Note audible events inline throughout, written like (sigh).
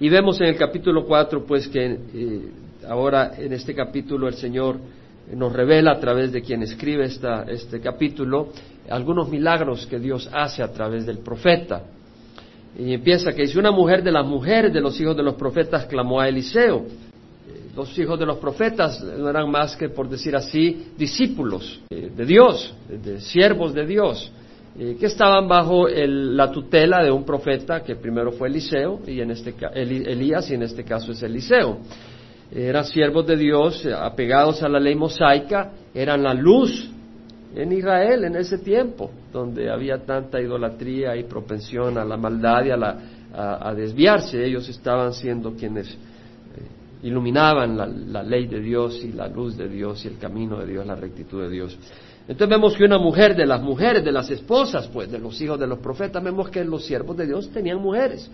Y vemos en el capítulo 4, pues que eh, ahora en este capítulo el Señor nos revela a través de quien escribe esta, este capítulo algunos milagros que Dios hace a través del profeta. Y empieza que dice, una mujer de las mujeres de los hijos de los profetas clamó a Eliseo. Los hijos de los profetas no eran más que, por decir así, discípulos eh, de Dios, de siervos de Dios, eh, que estaban bajo la tutela de un profeta que primero fue Eliseo y en este Elías y en este caso es Eliseo. Eran siervos de Dios, apegados a la ley mosaica, eran la luz en Israel en ese tiempo, donde había tanta idolatría y propensión a la maldad y a, la, a, desviarse. Ellos estaban siendo quienes eh, iluminaban la, ley de Dios y la luz de Dios y el camino de Dios, la rectitud de Dios. Entonces vemos que una mujer de las mujeres, de las esposas, pues, de los hijos de los profetas, vemos que los siervos de Dios tenían mujeres,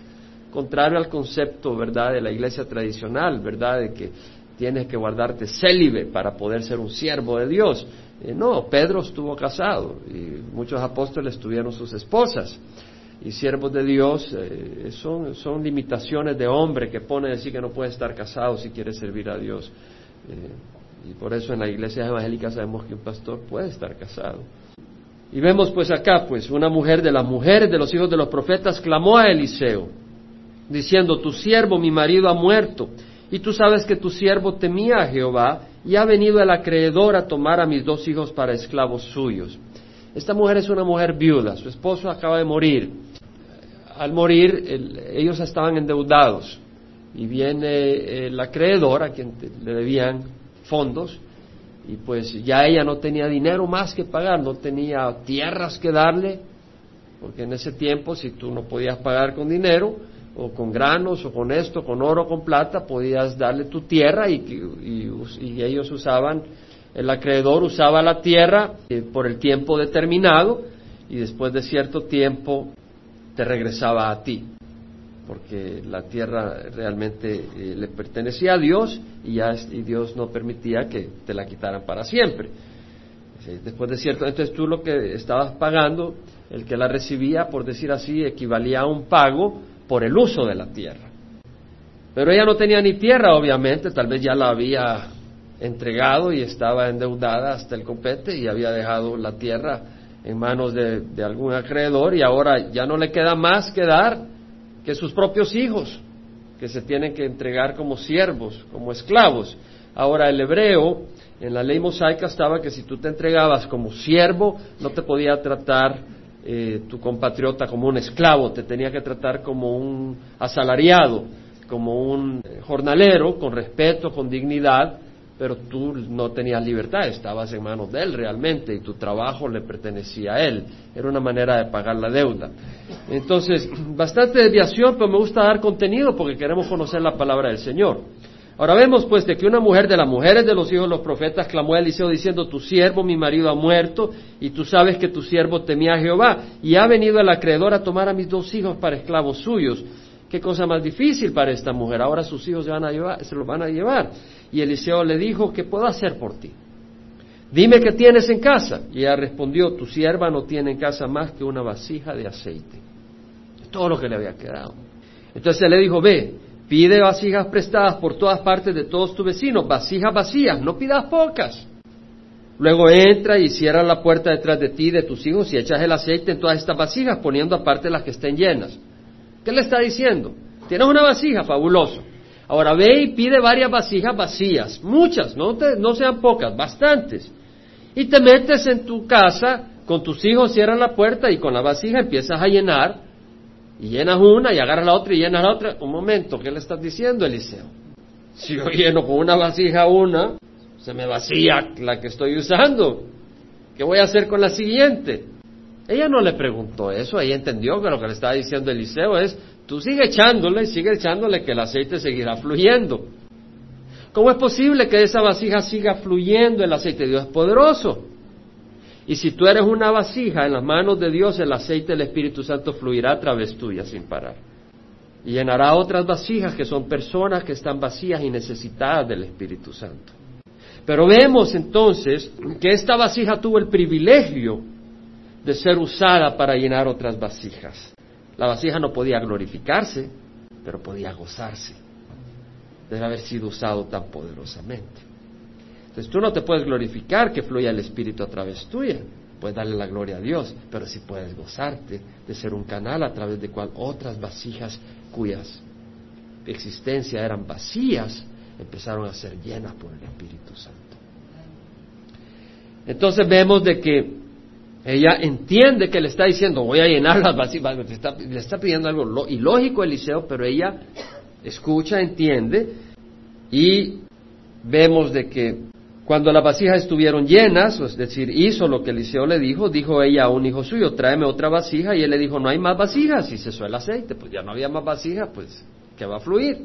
contrario al concepto, ¿verdad?, de la iglesia tradicional, ¿verdad?, de que tienes que guardarte célibe para poder ser un siervo de Dios. Eh, no, Pedro estuvo casado y muchos apóstoles tuvieron sus esposas. Y siervos de Dios eh, son, son, limitaciones de hombre que pone a decir que no puede estar casado si quiere servir a Dios. Eh, y por eso en la iglesia evangélica sabemos que un pastor puede estar casado. Y vemos pues acá, pues una mujer de las mujeres de los hijos de los profetas clamó a Eliseo, diciendo, tu siervo, mi marido, ha muerto y tú sabes que tu siervo temía a Jehová y ha venido el acreedor a tomar a mis dos hijos para esclavos suyos. Esta mujer es una mujer viuda, su esposo acaba de morir. Al morir, ellos estaban endeudados y viene el acreedor a quien le debían fondos y pues ya ella no tenía dinero más que pagar, no tenía tierras que darle, porque en ese tiempo si tú no podías pagar con dinero, o con granos, o con esto, con oro, con plata, podías darle tu tierra y, y, ellos usaban, el acreedor usaba la tierra eh, por el tiempo determinado y después de cierto tiempo te regresaba a ti, porque la tierra realmente eh, le pertenecía a Dios y, ya, y Dios no permitía que te la quitaran para siempre. Después de cierto, entonces tú lo que estabas pagando, el que la recibía, por decir así, equivalía a un pago por el uso de la tierra. Pero ella no tenía ni tierra, obviamente, tal vez ya la había entregado y estaba endeudada hasta el copete y había dejado la tierra en manos de, algún acreedor y ahora ya no le queda más que dar que sus propios hijos, que se tienen que entregar como siervos, como esclavos. Ahora el hebreo, en la ley mosaica estaba que si tú te entregabas como siervo, no te podía tratar eh, tu compatriota como un esclavo, te tenía que tratar como un asalariado, como un eh, jornalero, con respeto, con dignidad, pero tú no tenías libertad, estabas en manos de él realmente y tu trabajo le pertenecía a él. Era una manera de pagar la deuda. Entonces, bastante desviación, pero me gusta dar contenido porque queremos conocer la palabra del Señor. Ahora vemos pues de que una mujer de las mujeres de los hijos de los profetas clamó a Eliseo diciendo, tu siervo, mi marido, ha muerto, y tú sabes que tu siervo temía a Jehová, y ha venido el acreedor a tomar a mis dos hijos para esclavos suyos. Qué cosa más difícil para esta mujer. Ahora sus hijos se, van a llevar, se los van a llevar. Y Eliseo le dijo, ¿qué puedo hacer por ti? Dime qué tienes en casa. Y ella respondió, tu sierva no tiene en casa más que una vasija de aceite. Todo lo que le había quedado. Entonces él le dijo, ve, Pide vasijas prestadas por todas partes de todos tus vecinos, vasijas vacías, no pidas pocas. Luego entra y cierra la puerta detrás de ti de tus hijos y echas el aceite en todas estas vasijas, poniendo aparte las que estén llenas. ¿Qué le está diciendo? Tienes una vasija, fabuloso. Ahora ve y pide varias vasijas vacías, muchas, no, no sean pocas, bastantes. Y te metes en tu casa con tus hijos, cierras la puerta y con la vasija empiezas a llenar y llenas una y agarras la otra y llenas la otra. Un momento, ¿qué le estás diciendo, Eliseo? Si yo lleno con una vasija una, se me vacía la que estoy usando. ¿Qué voy a hacer con la siguiente? Ella no le preguntó eso, ella entendió que lo que le estaba diciendo Eliseo es, tú sigue echándole, sigue echándole que el aceite seguirá fluyendo. ¿Cómo es posible que esa vasija siga fluyendo el aceite? Dios es poderoso. Y si tú eres una vasija en las manos de Dios, el aceite del Espíritu Santo fluirá a través tuya sin parar. Y llenará otras vasijas que son personas que están vacías y necesitadas del Espíritu Santo. Pero vemos entonces que esta vasija tuvo el privilegio de ser usada para llenar otras vasijas. La vasija no podía glorificarse, pero podía gozarse de haber sido usado tan poderosamente. Entonces tú no te puedes glorificar que fluya el Espíritu a través tuya, puedes darle la gloria a Dios, pero sí puedes gozarte de ser un canal a través de cual otras vasijas cuyas existencia eran vacías empezaron a ser llenas por el Espíritu Santo. Entonces vemos de que ella entiende que le está diciendo, voy a llenar las vasijas, le está, pidiendo algo ilógico a Eliseo, pero ella escucha, entiende, y vemos de que cuando las vasijas estuvieron llenas, es decir, hizo lo que Eliseo le dijo, dijo ella a un hijo suyo, tráeme otra vasija, y él le dijo, no hay más vasijas, y cesó el aceite, pues ya no había más vasijas, pues, que va a fluir?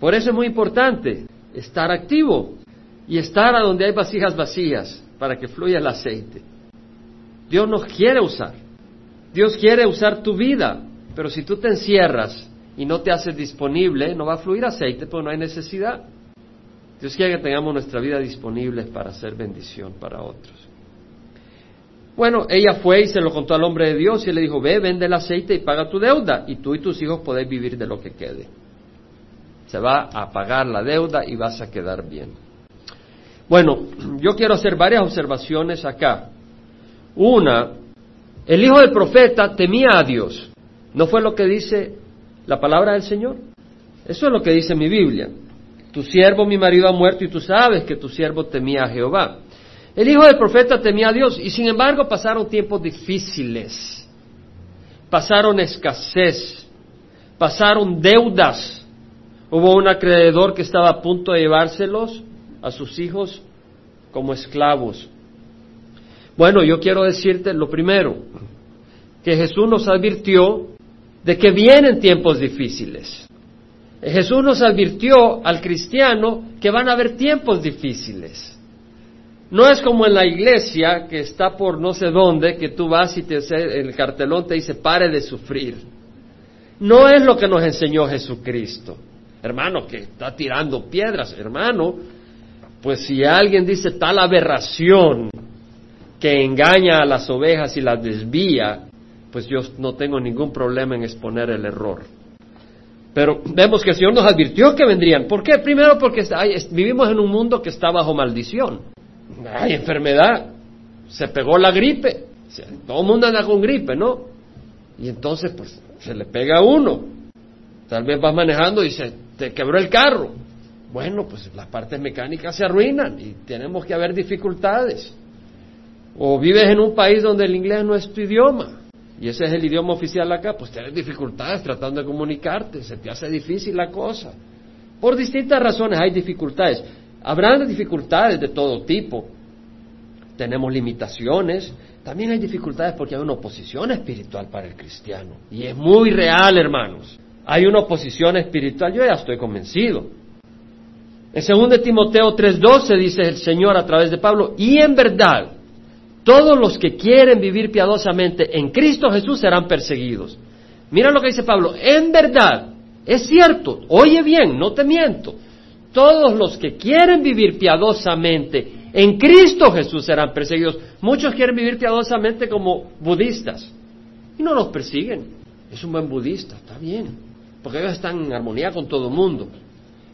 Por eso es muy importante estar activo y estar a donde hay vasijas vacías para que fluya el aceite. Dios nos quiere usar. Dios quiere usar tu vida, pero si tú te encierras y no te haces disponible, no va a fluir aceite porque no hay necesidad. Dios quiere que tengamos nuestra vida disponible para hacer bendición para otros. Bueno, ella fue y se lo contó al hombre de Dios y le dijo, ve, vende el aceite y paga tu deuda y tú y tus hijos podéis vivir de lo que quede. Se va a pagar la deuda y vas a quedar bien. Bueno, (clears throat) yo quiero hacer varias observaciones acá. Una, el hijo del profeta temía a Dios. ¿No fue lo que dice la palabra del Señor? Eso es lo que dice mi Biblia. Tu siervo, mi marido, ha muerto y tú sabes que tu siervo temía a Jehová. El hijo del profeta temía a Dios y sin embargo pasaron tiempos difíciles, pasaron escasez, pasaron deudas. Hubo un acreedor que estaba a punto de llevárselos a sus hijos como esclavos. Bueno, yo quiero decirte lo primero, que Jesús nos advirtió de que vienen tiempos difíciles. Jesús nos advirtió al cristiano que van a haber tiempos difíciles. No es como en la iglesia que está por no sé dónde, que tú vas y te, el cartelón te dice pare de sufrir. No es lo que nos enseñó Jesucristo. Hermano, que está tirando piedras, hermano, pues si alguien dice tal aberración que engaña a las ovejas y las desvía, pues yo no tengo ningún problema en exponer el error. Pero vemos que el Señor nos advirtió que vendrían. ¿Por qué? Primero porque vivimos en un mundo que está bajo maldición hay enfermedad, se pegó la gripe, todo el mundo anda con gripe, ¿no? Y entonces, pues, se le pega a uno. Tal vez vas manejando y se te quebró el carro. Bueno, pues las partes mecánicas se arruinan y tenemos que haber dificultades. O vives en un país donde el inglés no es tu idioma y ese es el idioma oficial acá, pues tienes dificultades tratando de comunicarte, se te hace difícil la cosa. Por distintas razones hay dificultades. Habrán dificultades de todo tipo. Tenemos limitaciones. También hay dificultades porque hay una oposición espiritual para el cristiano. Y es muy real, hermanos. Hay una oposición espiritual, yo ya estoy convencido. En 2 Timoteo 3:12 dice el Señor a través de Pablo, y en verdad, todos los que quieren vivir piadosamente en Cristo Jesús serán perseguidos. Mira lo que dice Pablo, en verdad, es cierto, oye bien, no te miento, todos los que quieren vivir piadosamente en Cristo Jesús serán perseguidos. Muchos quieren vivir piadosamente como budistas y no los persiguen. Es un buen budista, está bien, porque ellos están en armonía con todo el mundo.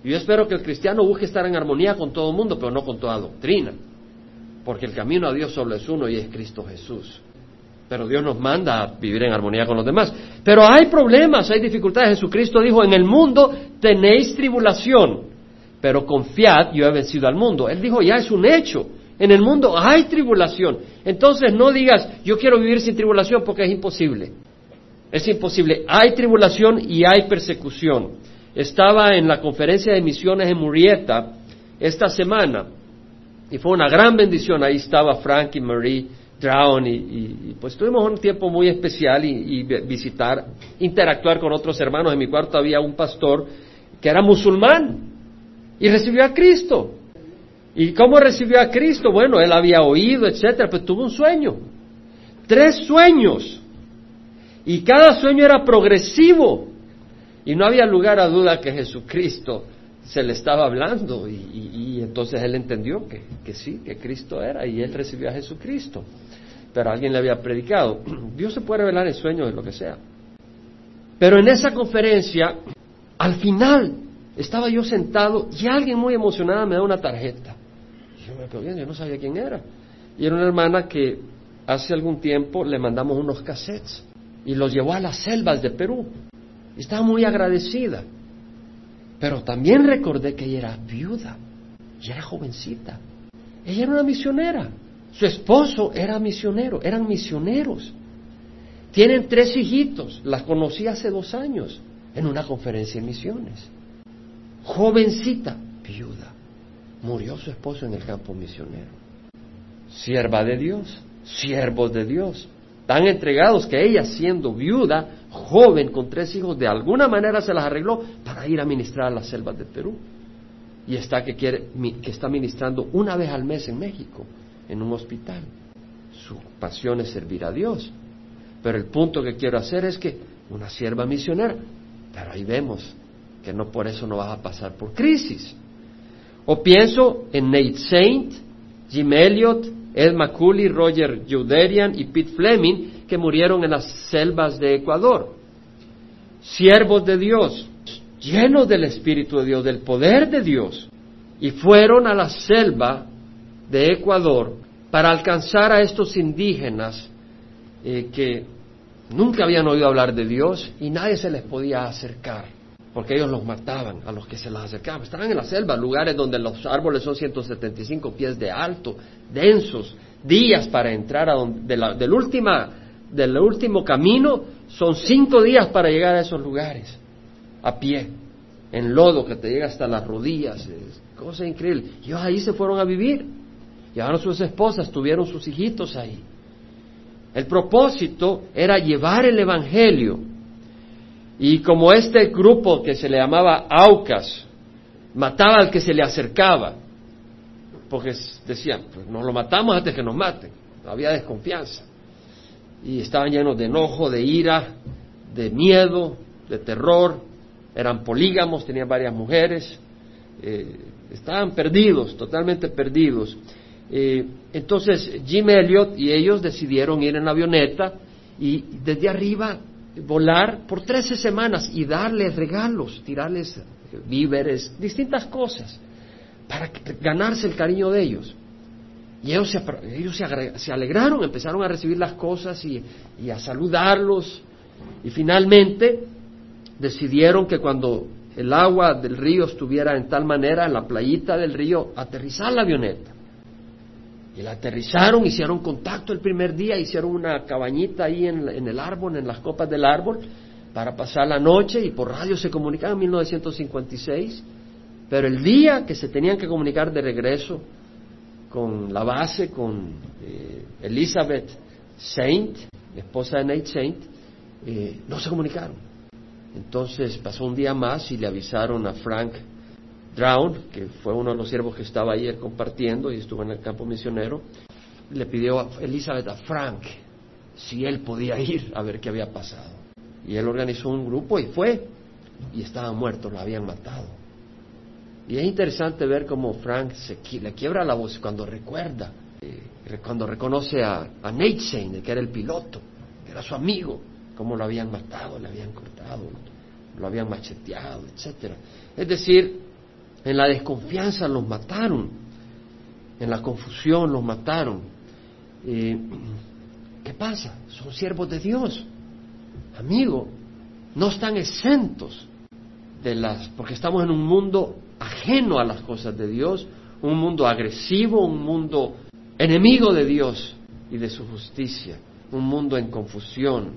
Y yo espero que el cristiano busque estar en armonía con todo el mundo, pero no con toda doctrina, porque el camino a Dios solo es uno y es Cristo Jesús. Pero Dios nos manda a vivir en armonía con los demás. Pero hay problemas, hay dificultades. Jesucristo dijo, en el mundo tenéis tribulación pero confiad, yo he vencido al mundo. Él dijo, ya es un hecho. En el mundo hay tribulación. Entonces no digas, yo quiero vivir sin tribulación porque es imposible. Es imposible. Hay tribulación y hay persecución. Estaba en la conferencia de misiones en Murrieta esta semana y fue una gran bendición. Ahí estaba Frank y Marie Drown y, pues tuvimos un tiempo muy especial y, visitar, interactuar con otros hermanos. En mi cuarto había un pastor que era musulmán y recibió a Cristo. ¿Y cómo recibió a Cristo? Bueno, él había oído, etcétera, pero tuvo un sueño. Tres sueños. Y cada sueño era progresivo. Y no había lugar a duda que Jesucristo se le estaba hablando. Y, entonces él entendió que, que sí, que Cristo era. Y él recibió a Jesucristo. Pero alguien le había predicado. (clears throat) Dios se puede revelar en sueños, en lo que sea. Pero en esa conferencia Al final, estaba yo sentado y alguien muy emocionada me da una tarjeta. Y yo me quedo bien, yo no sabía quién era. Y era una hermana que hace algún tiempo le mandamos unos cassettes y los llevó a las selvas de Perú. Estaba muy agradecida. Pero también recordé que ella era viuda y era jovencita. Ella era una misionera. Su esposo era misionero, eran misioneros. Tienen tres hijitos, las conocí hace dos años en una conferencia de misiones. Jovencita, viuda. Murió su esposo en el campo misionero. Sierva de Dios, siervos de Dios, tan entregados que ella siendo viuda, joven, con tres hijos, de alguna manera se las arregló para ir a ministrar a las selvas de Perú. Y está que, quiere, que está ministrando una vez al mes en México, en un hospital. Su pasión es servir a Dios. Pero el punto que quiero hacer es que una sierva misionera, pero ahí vemos que no por eso no vas a pasar por crisis. O pienso en Nate Saint, Jim Elliot, Ed McCulley, Roger Juderian y Pete Fleming, que murieron en las selvas de Ecuador. Siervos de Dios, llenos del Espíritu de Dios, del poder de Dios, y fueron a la selva de Ecuador para alcanzar a estos indígenas eh, que nunca habían oído hablar de Dios y nadie se les podía acercar, porque ellos los mataban a los que se les acercaban. Estaban en la selva, lugares donde los árboles son 175 pies de alto, densos, días para entrar a donde, del, última, del último camino, son cinco días para llegar a esos lugares, a pie, en lodo que te llega hasta las rodillas, es cosa increíble. Y ellos ahí se fueron a vivir, llevaron sus esposas, tuvieron sus hijitos ahí. El propósito era llevar el Evangelio. Y como este grupo que se le llamaba Aucas mataba al que se le acercaba, porque decían, pues no lo matamos antes que nos maten, había desconfianza. Y estaban llenos de enojo, de ira, de miedo, de terror, eran polígamos, tenían varias mujeres, eh, estaban perdidos, totalmente perdidos. Eh, entonces Jim Elliot y ellos decidieron ir en avioneta y desde arriba volar por 13 semanas y darles regalos, tirarles víveres, distintas cosas, para ganarse el cariño de ellos. Y ellos, se, ellos se, alegraron, empezaron a recibir las cosas y, y a saludarlos. Y finalmente decidieron que cuando el agua del río estuviera en tal manera, en la playita del río, aterrizar la avioneta. Y la aterrizaron, hicieron contacto el primer día, hicieron una cabañita ahí en, el árbol, en las copas del árbol, para pasar la noche y por radio se comunicaban en 1956. Pero el día que se tenían que comunicar de regreso con la base, con eh, Elizabeth Saint, esposa de Nate Saint, eh, no se comunicaron. Entonces pasó un día más y le avisaron a Frank Drown, que fue uno de los siervos que estaba ayer compartiendo y estuvo en el campo misionero, le pidió a Elizabeth a Frank si él podía ir a ver qué había pasado. Y él organizó un grupo y fue, y estaba muerto, lo habían matado. Y es interesante ver cómo Frank se, le quiebra la voz cuando recuerda, eh, cuando reconoce a, a Nate Shane, que era el piloto, era su amigo, cómo lo habían matado, le habían cortado, lo habían macheteado, etcétera. Es decir, en la desconfianza los mataron. En la confusión los mataron. Eh, ¿Qué pasa? Son siervos de Dios. Amigo, no están exentos de las, porque estamos en un mundo ajeno a las cosas de Dios, un mundo agresivo, un mundo enemigo de Dios y de su justicia, un mundo en confusión,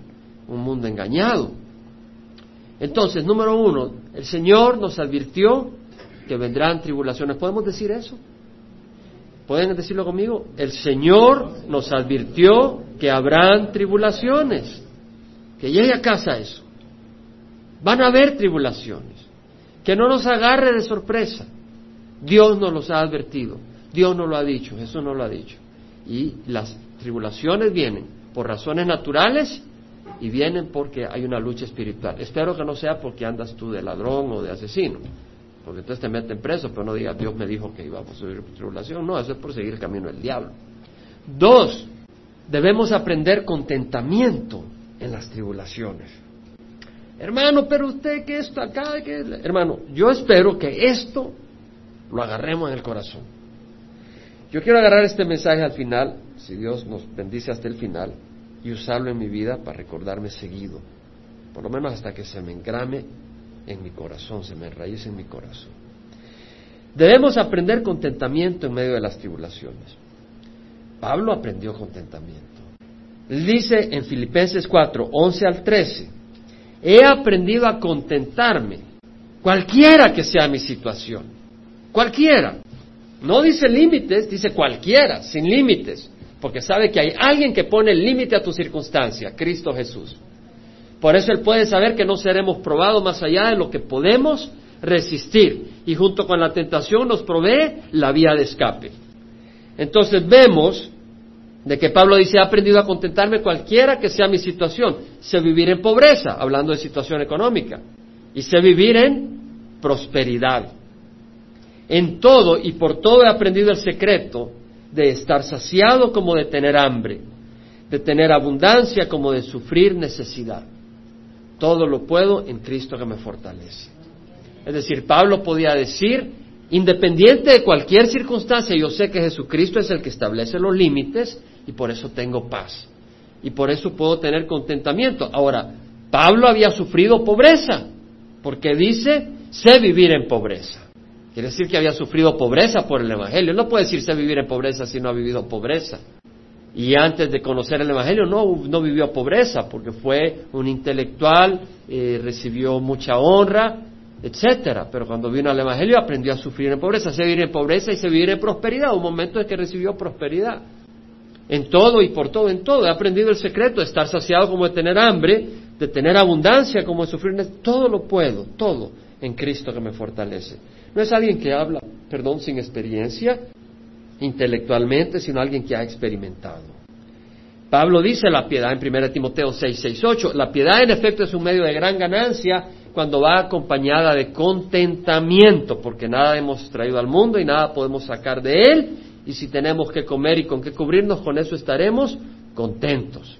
un mundo engañado. Entonces, número uno, el Señor nos advirtió que vendrán tribulaciones. ¿Podemos decir eso? ¿Pueden decirlo conmigo? El Señor nos advirtió que habrán tribulaciones. Que llegue a casa eso. Van a haber tribulaciones. Que no nos agarre de sorpresa. Dios nos los ha advertido. Dios nos lo ha dicho. Eso nos lo ha dicho. Y las tribulaciones vienen por razones naturales y vienen porque hay una lucha espiritual. Espero que no sea porque andas tú de ladrón o de asesino porque entonces te meten preso, pero no digas Dios me dijo que íbamos a subir tribulación, no, eso es por seguir el camino del diablo. Dos, debemos aprender contentamiento en las tribulaciones. Hermano, pero usted que esto acá, que... Hermano, yo espero que esto lo agarremos en el corazón. Yo quiero agarrar este mensaje al final, si Dios nos bendice hasta el final, y usarlo en mi vida para recordarme seguido, por lo menos hasta que se me engrame en mi corazón, se me enraíce en mi corazón. Debemos aprender contentamiento en medio de las tribulaciones. Pablo aprendió contentamiento. Dice en Filipenses 4, 11 al 13, he aprendido a contentarme, cualquiera que sea mi situación, cualquiera. No dice límites, dice cualquiera, sin límites, porque sabe que hay alguien que pone el límite a tu circunstancia, Cristo Jesús. Por eso Él puede saber que no seremos probados más allá de lo que podemos resistir y junto con la tentación nos provee la vía de escape. Entonces vemos de que Pablo dice, he aprendido a contentarme cualquiera que sea mi situación. Sé vivir en pobreza, hablando de situación económica, y sé vivir en prosperidad. En todo y por todo he aprendido el secreto de estar saciado como de tener hambre, de tener abundancia como de sufrir necesidad. Todo lo puedo en Cristo que me fortalece. Es decir, Pablo podía decir, independiente de cualquier circunstancia, yo sé que Jesucristo es el que establece los límites y por eso tengo paz. Y por eso puedo tener contentamiento. Ahora, Pablo había sufrido pobreza, porque dice, sé vivir en pobreza. Quiere decir que había sufrido pobreza por el Evangelio. No puede decir sé vivir en pobreza si no ha vivido pobreza. Y antes de conocer el Evangelio no, no vivió pobreza, porque fue un intelectual, eh, recibió mucha honra, etcétera. Pero cuando vino al Evangelio aprendió a sufrir en pobreza, se vivir en pobreza y se vivir en prosperidad. Un momento en que recibió prosperidad en todo y por todo, en todo. He aprendido el secreto de estar saciado como de tener hambre, de tener abundancia como de sufrir. Todo lo puedo, todo en Cristo que me fortalece. No es alguien que habla, perdón, sin experiencia intelectualmente, sino alguien que ha experimentado. Pablo dice la piedad en 1 Timoteo 6, 6, 8. La piedad en efecto es un medio de gran ganancia cuando va acompañada de contentamiento, porque nada hemos traído al mundo y nada podemos sacar de él, y si tenemos que comer y con qué cubrirnos, con eso estaremos contentos.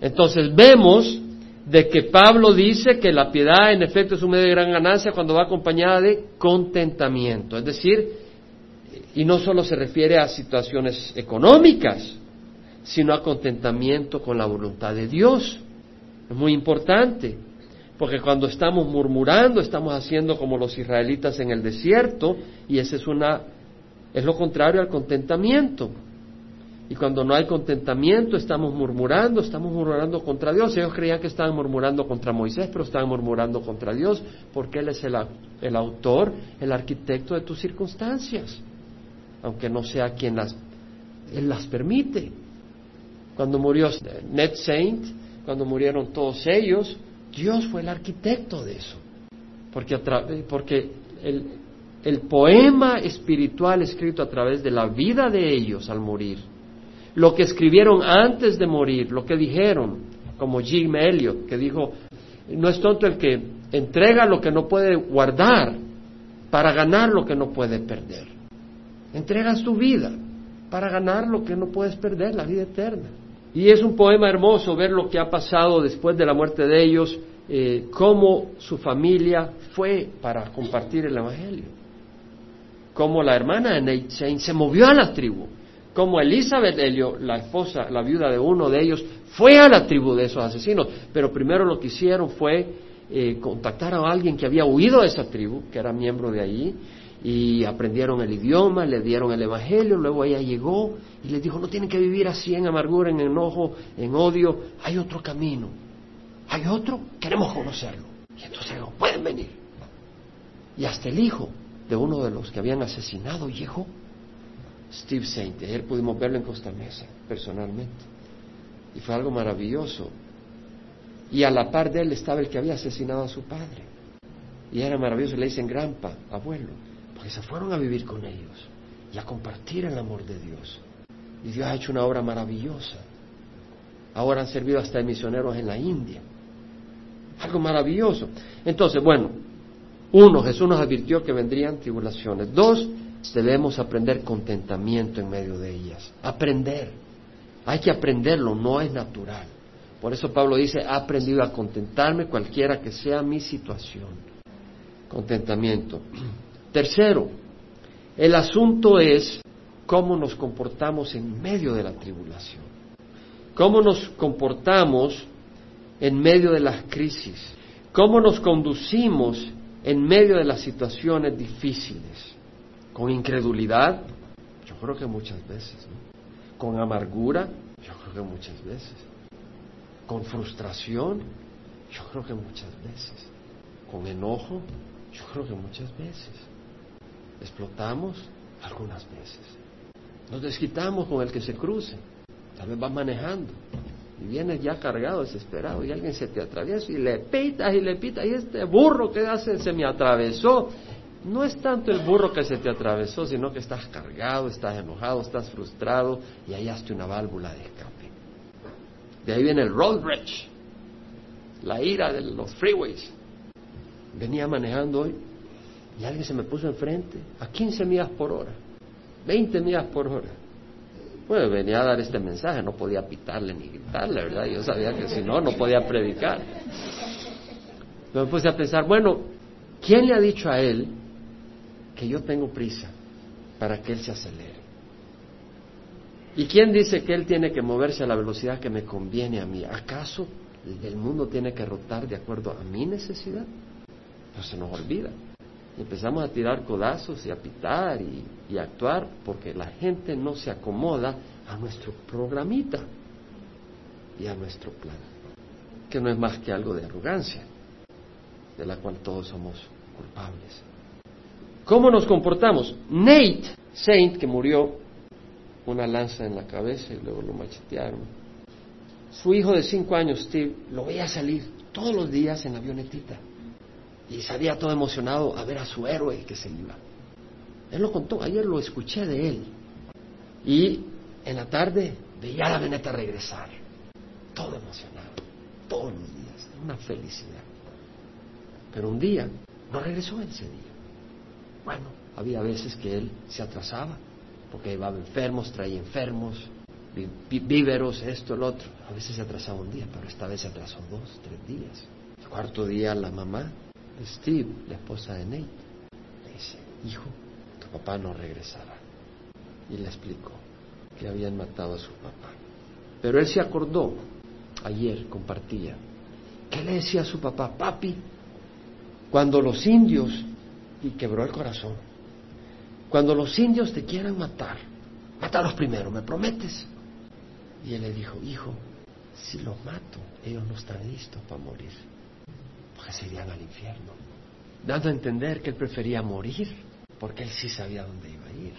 Entonces vemos de que Pablo dice que la piedad en efecto es un medio de gran ganancia cuando va acompañada de contentamiento, es decir, y no solo se refiere a situaciones económicas, sino a contentamiento con la voluntad de Dios. Es muy importante, porque cuando estamos murmurando, estamos haciendo como los israelitas en el desierto, y esa es una es lo contrario al contentamiento. Y cuando no hay contentamiento, estamos murmurando, estamos murmurando contra Dios. Ellos creían que estaban murmurando contra Moisés, pero estaban murmurando contra Dios, porque Él es el, el autor, el arquitecto de tus circunstancias, aunque no sea quien las, Él las permite. Cuando murió Ned Saint, cuando murieron todos ellos, Dios fue el arquitecto de eso, porque, porque el, el poema espiritual escrito a través de la vida de ellos al morir, lo que escribieron antes de morir, lo que dijeron, como Jim Elliot, que dijo, no es tonto el que entrega lo que no puede guardar para ganar lo que no puede perder. Entregas tu vida para ganar lo que no puedes perder, la vida eterna. Y es un poema hermoso ver lo que ha pasado después de la muerte de ellos, eh, cómo su familia fue para compartir el Evangelio. Como la hermana de Nate se movió a la tribu, como Elizabeth Elliot, la esposa, la viuda de uno de ellos, fue a la tribu de esos asesinos, pero primero lo que hicieron fue eh, contactar a alguien que había huido de esa tribu, que era miembro de allí, y aprendieron el idioma, le dieron el evangelio, luego ella llegó y les dijo, no tienen que vivir así en amargura, en enojo, en odio, hay otro camino, hay otro, queremos conocerlo. Y entonces dijo, pueden venir. Y hasta el hijo de uno de los que habían asesinado llegó, Steve Saint. Ayer pudimos verlo en Costa Mesa, personalmente. Y fue algo maravilloso. Y a la par de él estaba el que había asesinado a su padre. Y era maravilloso, le dicen granpa, abuelo, porque se fueron a vivir con ellos y a compartir el amor de Dios. Y Dios ha hecho una obra maravillosa. Ahora han servido hasta de misioneros en la India. Algo maravilloso. Entonces, bueno, uno, Jesús nos advirtió que vendrían tribulaciones. Dos, debemos aprender contentamiento en medio de ellas. Aprender. Hay que aprenderlo, no es natural. Por eso Pablo dice, he aprendido a contentarme cualquiera que sea mi situación. Contentamiento. Tercero, el asunto es cómo nos comportamos en medio de la tribulación. Cómo nos comportamos en medio de las crisis. Cómo nos conducimos en medio de las situaciones difíciles. Con incredulidad, yo creo que muchas veces. Con amargura, yo creo que muchas veces con frustración, yo creo que muchas veces, con enojo, yo creo que muchas veces, explotamos algunas veces, nos desquitamos con el que se cruce, tal vez vas manejando y vienes ya cargado, desesperado, y alguien se te atraviesa y le pitas y le pitas, y este burro que hace se me atravesó. No es tanto el burro que se te atravesó, sino que estás cargado, estás enojado, estás frustrado y hallaste una válvula de escape. De ahí viene el road rage, la ira de los freeways. Venía manejando hoy y alguien se me puso enfrente a 15 millas por hora, 20 millas por hora. Pues venía a dar este mensaje, no podía pitarle ni gritarle, ¿verdad? Yo sabía que si no, no podía predicar. me puse a pensar, bueno, ¿quién le ha dicho a él que yo tengo prisa para que él se acelere? ¿Y quién dice que Él tiene que moverse a la velocidad que me conviene a mí? ¿Acaso el mundo tiene que rotar de acuerdo a mi necesidad? Pues se nos olvida. Empezamos a tirar codazos y a pitar y, a actuar porque la gente no se acomoda a nuestro programita y a nuestro plan, que no es más que algo de arrogancia, de la cual todos somos culpables. ¿Cómo nos comportamos? Nate Saint, que murió una lanza en la cabeza y luego lo machetearon. Su hijo de cinco años, Steve, lo veía salir todos los días en la avionetita y salía todo emocionado a ver a su héroe que se iba. Él lo contó, ayer lo escuché de él. Y en la tarde veía a la avioneta regresar, todo emocionado, todos los días, una felicidad. Pero un día no regresó ese día. Bueno, había veces que él se atrasaba porque llevaba enfermos, traía enfermos, víveros, esto, el otro. A veces se atrasaba un día, pero esta vez se atrasó dos, tres días. El cuarto día la mamá Steve, la esposa de Nate, le dice, hijo, tu papá no regresará. Y le explicó que habían matado a su papá. Pero él se acordó, ayer compartía, ¿qué le decía a su papá? Papi, cuando los indios, y quebró el corazón, cuando los indios te quieran matar, mátalos primero, ¿me prometes? Y él le dijo, hijo, si los mato, ellos no están listos para morir, porque se irían al infierno. Dando a entender que él prefería morir, porque él sí sabía dónde iba a ir.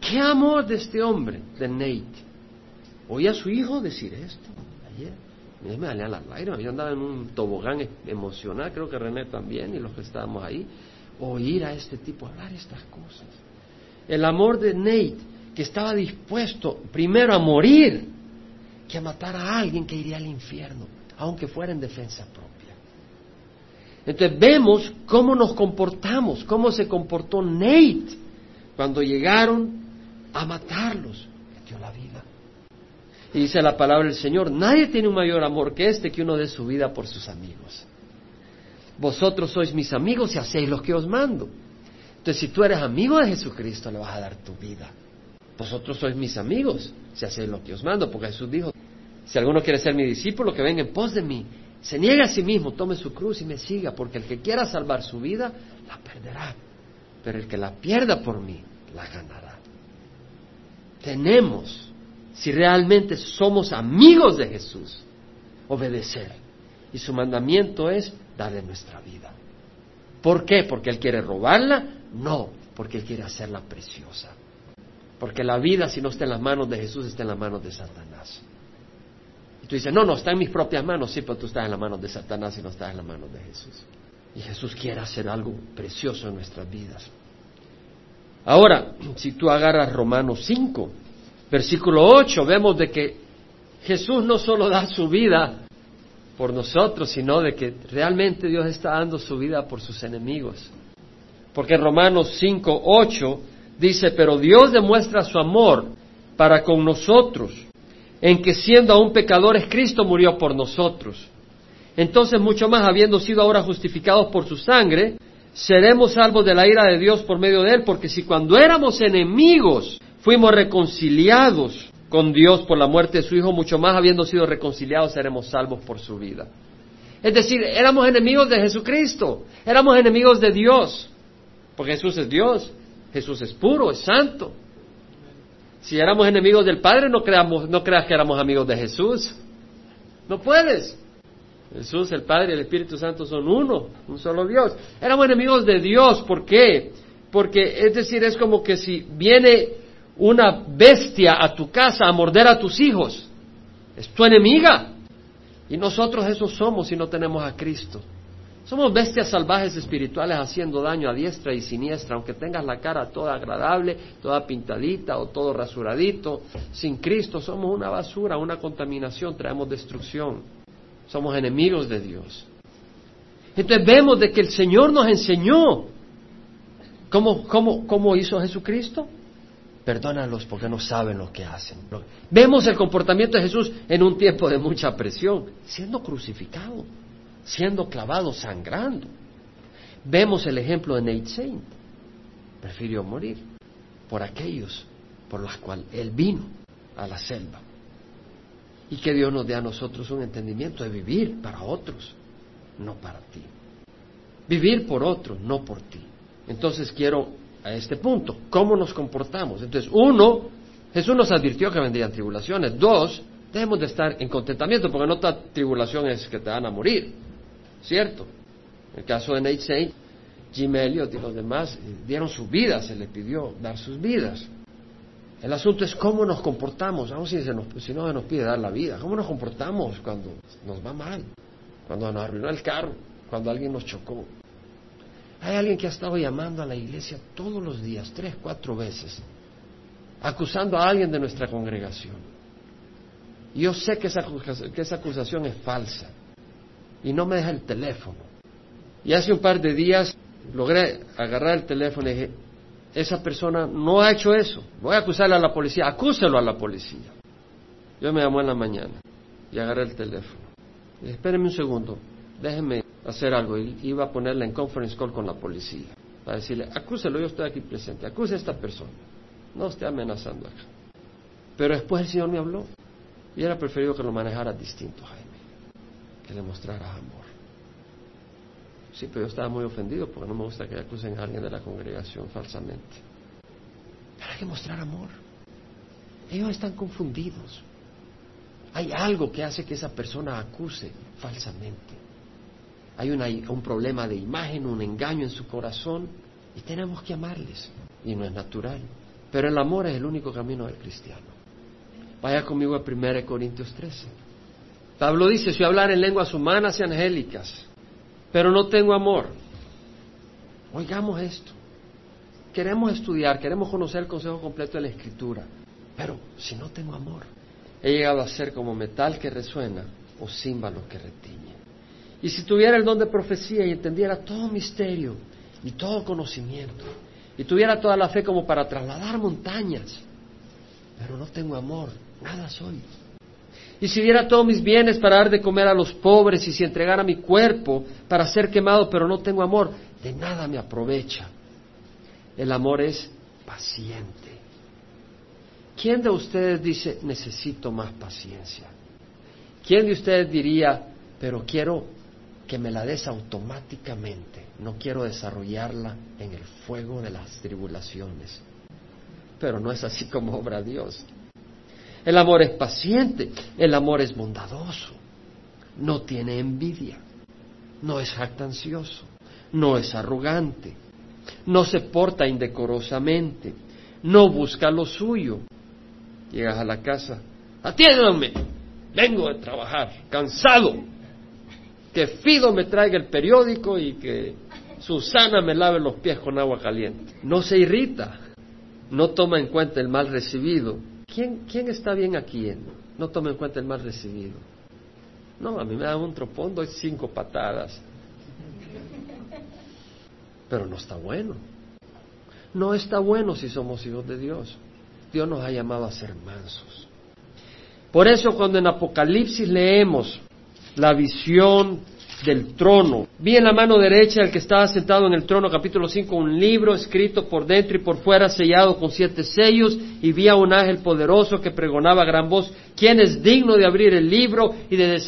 ¿Qué amor de este hombre, de Nate? Oía a su hijo decir esto ayer. Me salían las lágrimas. Yo andaba en un tobogán emocional, creo que René también, y los que estábamos ahí oír a este tipo hablar estas cosas. El amor de Nate, que estaba dispuesto primero a morir que a matar a alguien que iría al infierno, aunque fuera en defensa propia. Entonces vemos cómo nos comportamos, cómo se comportó Nate cuando llegaron a matarlos, dio la vida. Y dice la palabra del Señor, nadie tiene un mayor amor que este que uno dé su vida por sus amigos. Vosotros sois mis amigos y hacéis lo que os mando. Entonces, si tú eres amigo de Jesucristo, le vas a dar tu vida. Vosotros sois mis amigos si hacéis lo que os mando, porque Jesús dijo, si alguno quiere ser mi discípulo, que venga en pos de mí. Se niegue a sí mismo, tome su cruz y me siga, porque el que quiera salvar su vida, la perderá. Pero el que la pierda por mí, la ganará. Tenemos, si realmente somos amigos de Jesús, obedecer. Y su mandamiento es darle nuestra vida. ¿Por qué? ¿Porque Él quiere robarla? No, porque Él quiere hacerla preciosa. Porque la vida, si no está en las manos de Jesús, está en las manos de Satanás. Tú dices, no, no, está en mis propias manos. Sí, pero tú estás en las manos de Satanás y no estás en las manos de Jesús. Y Jesús quiere hacer algo precioso en nuestras vidas. Ahora, (clears throat) si tú agarras Romanos 5, versículo 8, vemos de que Jesús no solo da su vida por nosotros, sino de que realmente Dios está dando su vida por sus enemigos. Porque en Romanos 5, 8 dice, pero Dios demuestra su amor para con nosotros, en que siendo aún pecadores Cristo murió por nosotros. Entonces, mucho más, habiendo sido ahora justificados por su sangre, seremos salvos de la ira de Dios por medio de él, porque si cuando éramos enemigos fuimos reconciliados con Dios por la muerte de su Hijo, mucho más habiendo sido reconciliados seremos salvos por su vida. Es decir, éramos enemigos de Jesucristo, éramos enemigos de Dios, porque Jesús es Dios, Jesús es puro, es santo. Si éramos enemigos del Padre, no, creamos, no creas que éramos amigos de Jesús. No puedes. Jesús, el Padre y el Espíritu Santo son uno, un solo Dios. Éramos enemigos de Dios, ¿por qué? Porque, es decir, es como que si viene una bestia a tu casa a morder a tus hijos, es tu enemiga. Y nosotros eso somos si no tenemos a Cristo. Somos bestias salvajes espirituales haciendo daño a diestra y siniestra, aunque tengas la cara toda agradable, toda pintadita o todo rasuradito. Sin Cristo somos una basura, una contaminación, traemos destrucción. Somos enemigos de Dios. Entonces vemos de que el Señor nos enseñó cómo, cómo, cómo hizo Jesucristo perdónalos porque no saben lo que hacen. Vemos el comportamiento de Jesús en un tiempo de mucha presión, siendo crucificado, siendo clavado, sangrando. Vemos el ejemplo de Nate Saint. Prefirió morir por aquellos por los cuales él vino a la selva. Y que Dios nos dé a nosotros un entendimiento de vivir para otros, no para ti. Vivir por otros, no por ti. Entonces quiero a este punto. ¿Cómo nos comportamos? Entonces, uno, Jesús nos advirtió que vendrían tribulaciones. Dos, debemos de estar en contentamiento, porque no toda tribulación es que te van a morir. ¿Cierto? En el caso de Nate Saint, Jim Elliot y los demás eh, dieron sus vidas, se les pidió dar sus vidas. El asunto es cómo nos comportamos, aún si, si no se nos pide dar la vida, cómo nos comportamos cuando nos va mal, cuando nos arruinó el carro, cuando alguien nos chocó. Hay alguien que ha estado llamando a la iglesia todos los días, tres, cuatro veces, acusando a alguien de nuestra congregación. Yo sé que esa, que esa acusación es falsa. Y no me deja el teléfono. Y hace un par de días logré agarrar el teléfono y dije, esa persona no ha hecho eso. Voy a acusarle a la policía. Acúselo a la policía. Yo me llamó en la mañana y agarré el teléfono. Y dije, espéreme un segundo, déjeme hacer algo. Y iba a ponerla en conference call con la policía. Para decirle, acúselo, yo estoy aquí presente. Acuse a esta persona. No esté amenazando acá. Pero después el Señor me habló. Y era preferido que lo manejara distinto, Jaime. Que le mostrara amor. Sí, pero yo estaba muy ofendido porque no me gusta que acusen a alguien de la congregación falsamente. Pero hay que mostrar amor. Ellos están confundidos. Hay algo que hace que esa persona acuse falsamente hay un problema de imagen, un engaño en su corazón y tenemos que amarles. Y no es natural. Pero el amor es el único camino del cristiano. Vaya conmigo a 1 Corintios 13. Pablo dice, si hablar en lenguas humanas y angélicas, pero no tengo amor. Oigamos esto. Queremos estudiar, queremos conocer el consejo completo de la escritura, pero si no tengo amor, he llegado a ser como metal que resuena o címbalo que retiñe. Y si tuviera el don de profecía y entendiera todo misterio y todo conocimiento, y tuviera toda la fe como para trasladar montañas, pero no tengo amor, nada soy. Y si diera todos mis bienes para dar de comer a los pobres y si entregara mi cuerpo para ser quemado, pero no tengo amor, de nada me aprovecha. El amor es paciente. ¿Quién de ustedes dice, necesito más paciencia? ¿Quién de ustedes diría, pero quiero que me la des automáticamente. No quiero desarrollarla en el fuego de las tribulaciones. Pero no es así como obra Dios. El amor es paciente, el amor es bondadoso, no tiene envidia, no es jactancioso, no es arrogante, no se porta indecorosamente, no busca lo suyo. Llegas a la casa, atiéndame, vengo de trabajar, cansado, que Fido me traiga el periódico y que Susana me lave los pies con agua caliente. No se irrita, no toma en cuenta el mal recibido. ¿Quién, quién está bien aquí? No toma en cuenta el mal recibido. No, a mí me dan un tropón, doy cinco patadas. Pero no está bueno. No está bueno si somos hijos de Dios. Dios nos ha llamado a ser mansos. Por eso cuando en Apocalipsis leemos la visión del trono. Vi en la mano derecha el que estaba sentado en el trono, capítulo 5, un libro escrito por dentro y por fuera, sellado con siete sellos, y vi a un ángel poderoso que pregonaba gran voz, ¿quién es digno de abrir el libro y de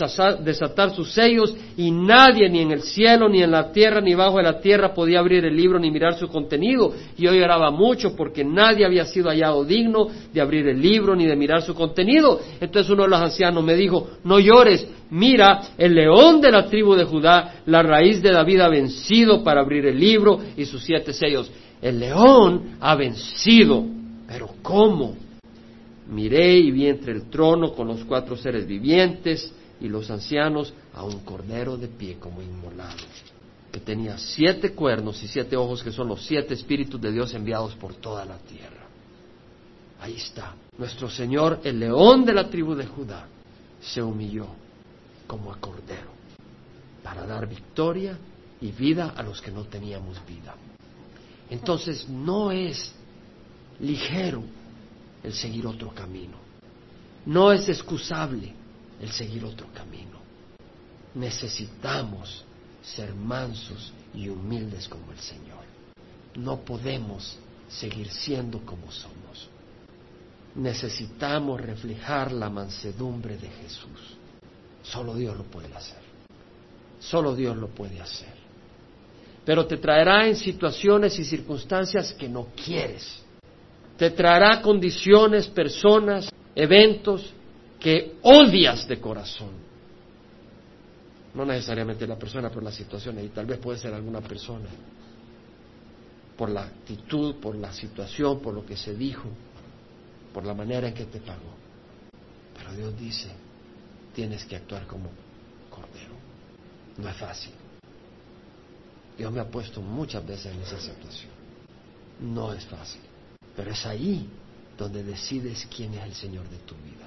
desatar sus sellos? Y nadie, ni en el cielo, ni en la tierra, ni bajo de la tierra, podía abrir el libro ni mirar su contenido. Y yo lloraba mucho porque nadie había sido hallado digno de abrir el libro ni de mirar su contenido. Entonces uno de los ancianos me dijo, no llores, mira, el león de la tribu de Judá, la raíz de David ha vencido para abrir el libro y sus siete sellos. El león ha vencido, pero ¿cómo? Miré y vi entre el trono con los cuatro seres vivientes y los ancianos a un cordero de pie como inmolado, que tenía siete cuernos y siete ojos, que son los siete espíritus de Dios enviados por toda la tierra. Ahí está, nuestro Señor, el león de la tribu de Judá, se humilló como a cordero para dar victoria y vida a los que no teníamos vida. Entonces no es ligero el seguir otro camino. No es excusable el seguir otro camino. Necesitamos ser mansos y humildes como el Señor. No podemos seguir siendo como somos. Necesitamos reflejar la mansedumbre de Jesús. Solo Dios lo puede hacer. Solo Dios lo puede hacer. Pero te traerá en situaciones y circunstancias que no quieres. Te traerá condiciones, personas, eventos que odias de corazón. No necesariamente la persona, pero la situación, y tal vez puede ser alguna persona. Por la actitud, por la situación, por lo que se dijo, por la manera en que te pagó. Pero Dios dice, tienes que actuar como cordero. No es fácil. Dios me ha puesto muchas veces en esa situación. No es fácil. Pero es ahí donde decides quién es el Señor de tu vida.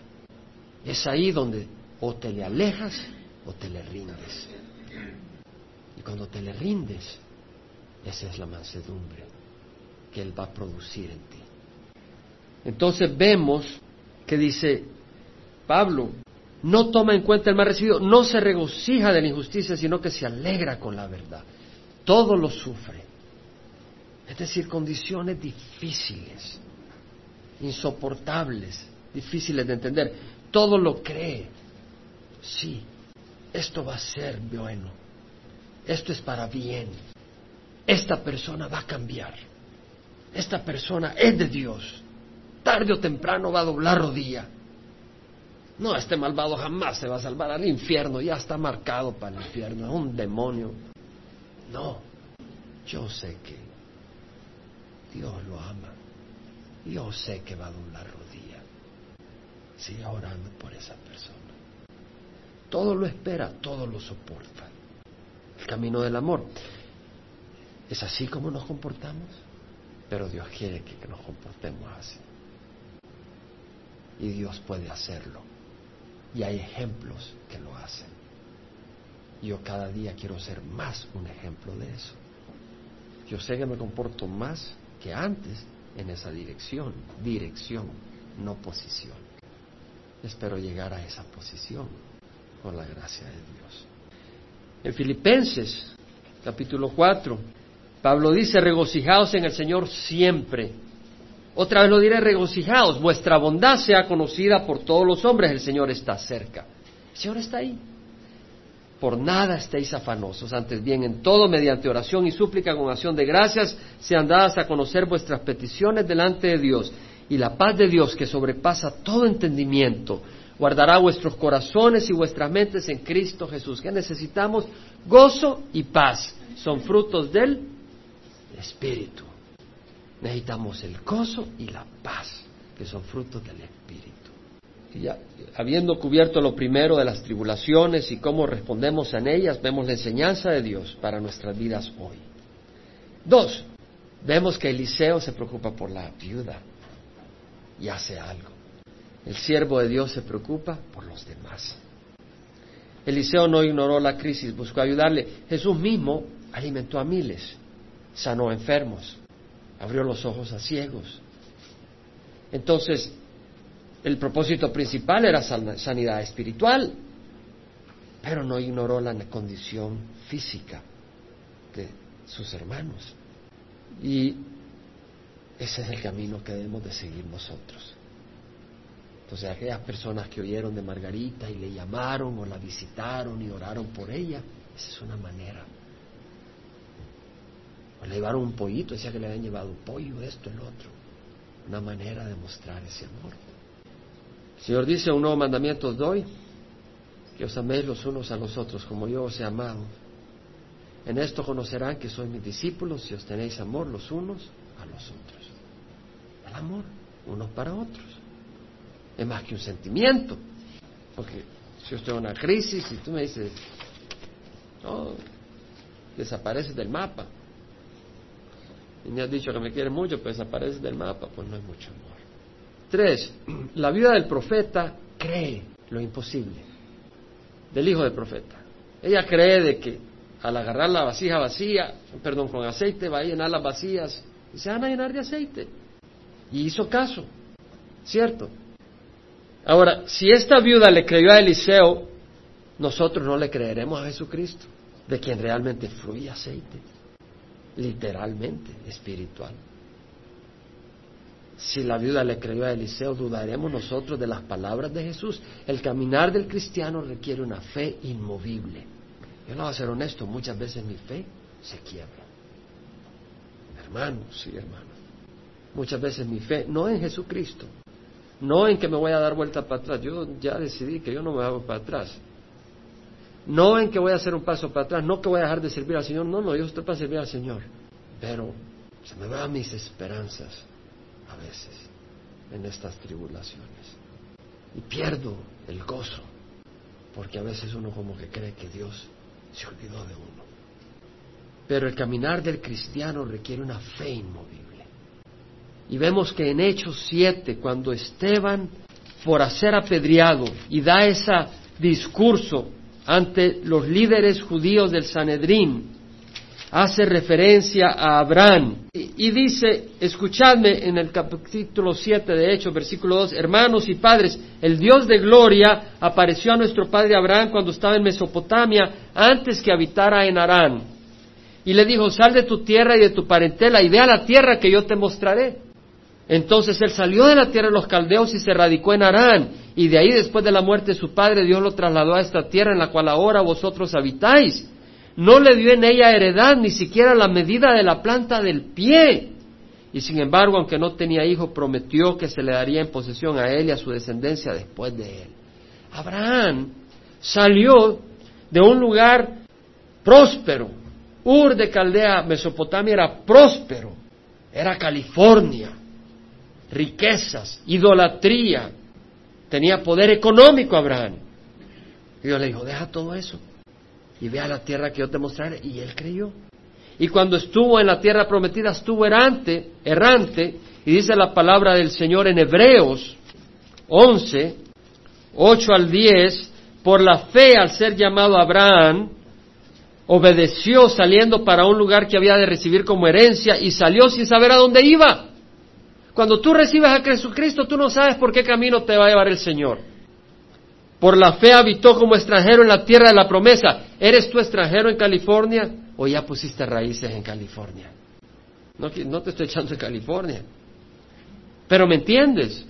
Es ahí donde o te le alejas o te le rindes. Y cuando te le rindes, esa es la mansedumbre que Él va a producir en ti. Entonces vemos que dice Pablo, no toma en cuenta el mal recibido, no se regocija de la injusticia, sino que se alegra con la verdad. Todo lo sufre. Es decir, condiciones difíciles, insoportables, difíciles de entender. Todo lo cree. Sí, esto va a ser bueno. Esto es para bien. Esta persona va a cambiar. Esta persona es de Dios. Tarde o temprano va a doblar rodilla no, este malvado jamás se va a salvar al infierno, ya está marcado para el infierno, es un demonio. No, yo sé que Dios lo ama. Yo sé que va a doblar rodilla. Sigue orando por esa persona. Todo lo espera, todo lo soporta. El camino del amor. ¿Es así como nos comportamos? Pero Dios quiere que nos comportemos así. Y Dios puede hacerlo y hay ejemplos que lo hacen. Yo cada día quiero ser más un ejemplo de eso. Yo sé que me comporto más que antes en esa dirección, dirección, no posición. Espero llegar a esa posición con la gracia de Dios. En Filipenses, capítulo 4, Pablo dice, regocijaos en el Señor siempre. Otra vez lo diré, regocijaos, vuestra bondad sea conocida por todos los hombres, el Señor está cerca. El Señor está ahí. Por nada estéis afanosos, antes bien en todo, mediante oración y súplica con acción de gracias, sean dadas a conocer vuestras peticiones delante de Dios. Y la paz de Dios, que sobrepasa todo entendimiento, guardará vuestros corazones y vuestras mentes en Cristo Jesús. ¿Qué necesitamos? Gozo y paz. Son frutos del Espíritu. Necesitamos el gozo y la paz, que son frutos del Espíritu. Habiendo cubierto lo primero de las tribulaciones y cómo respondemos en ellas, vemos la enseñanza de Dios para nuestras vidas hoy. Dos, vemos que Eliseo se preocupa por la viuda y hace algo. El siervo de Dios se preocupa por los demás. Eliseo no ignoró la crisis, buscó ayudarle. Jesús mismo alimentó a miles, sanó enfermos, abrió los ojos a ciegos. Entonces, El propósito principal era sanidad espiritual, pero no ignoró la condición física de sus hermanos. Y ese es el camino que debemos de seguir nosotros. Entonces aquellas personas que oyeron de Margarita y le llamaron o la visitaron y oraron por ella, esa es una manera. O le llevaron un pollito, decía que le habían llevado un pollo, esto, el otro. Una manera de mostrar ese amor. Señor dice, un nuevo mandamiento os doy, que os améis los unos a los otros como yo os he amado. En esto conocerán que sois mis discípulos si os tenéis amor los unos a los otros. El amor, unos para otros. Es más que un sentimiento. Porque si yo estoy una crisis y tú me dices, no, desapareces del mapa. Y me has dicho que me quieres mucho, pues desapareces del mapa, pues no hay mucho amor. Tres, la vida del profeta cree lo imposible. Del hijo del profeta. Ella cree de que al agarrar la vasija vacía, perdón, con aceite, va a llenar las vacías y se van a llenar de aceite. Y hizo caso, ¿cierto? Ahora, si esta viuda le creyó a Eliseo, nosotros no le creeremos a Jesucristo, de quien realmente fluye aceite, literalmente, espiritual. Si la viuda le creyó a Eliseo, dudaremos nosotros de las palabras de Jesús. El caminar del cristiano requiere una fe inmovible. Yo no voy a ser honesto, muchas veces mi fe se quiebra. Hermano, sí, hermano. Muchas veces mi fe, no en Jesucristo, no en que me voy a dar vuelta para atrás, yo ya decidí que yo no me hago para atrás. No en que voy a hacer un paso para atrás, no que voy a dejar de servir al Señor, no, no, yo estoy para servir al Señor. Pero se me van mis esperanzas en estas tribulaciones. Y pierdo el gozo, porque a veces uno como que cree que Dios se olvidó de uno. Pero el caminar del cristiano requiere una fe inmovible. Y vemos que en Hechos 7, cuando Esteban, por ser apedreado y da ese discurso ante los líderes judíos del Sanedrín, hace referencia a Abraham y, dice, escuchadme en el capítulo 7 de Hechos, versículo 2, hermanos y padres, el Dios de gloria apareció a nuestro padre Abraham cuando estaba en Mesopotamia, antes que habitara en Harán. Y le dijo, sal de tu tierra y de tu parentela y ve a la tierra que yo te mostraré. Entonces él salió de la tierra de los caldeos y se radicó en Harán, y de ahí después de la muerte de su padre Dios lo trasladó a esta tierra en la cual ahora vosotros habitáis. No le dio en ella heredad, ni siquiera la medida de la planta del pie. Y sin embargo, aunque no tenía hijo, prometió que se le daría en posesión a él y a su descendencia después de él. Abraham salió de un lugar próspero. Ur de Caldea, Mesopotamia, era próspero. Era California riquezas, idolatría, tenía poder económico Abraham. Y Dios le dijo, deja todo eso y ve a la tierra que yo te mostraré. Y él creyó. Y cuando estuvo en la tierra prometida, estuvo errante, errante, y dice la palabra del Señor en Hebreos 11, 8 al 10, por la fe al ser llamado Abraham, obedeció saliendo para un lugar que había de recibir como herencia y salió sin saber a dónde iba. Cuando tú recibes a Jesucristo, tú no sabes por qué camino te va a llevar el Señor. Por la fe habitó como extranjero en la tierra de la promesa. ¿Eres tú extranjero en California o ya pusiste raíces en California? No, te estoy echando en California. Pero me entiendes.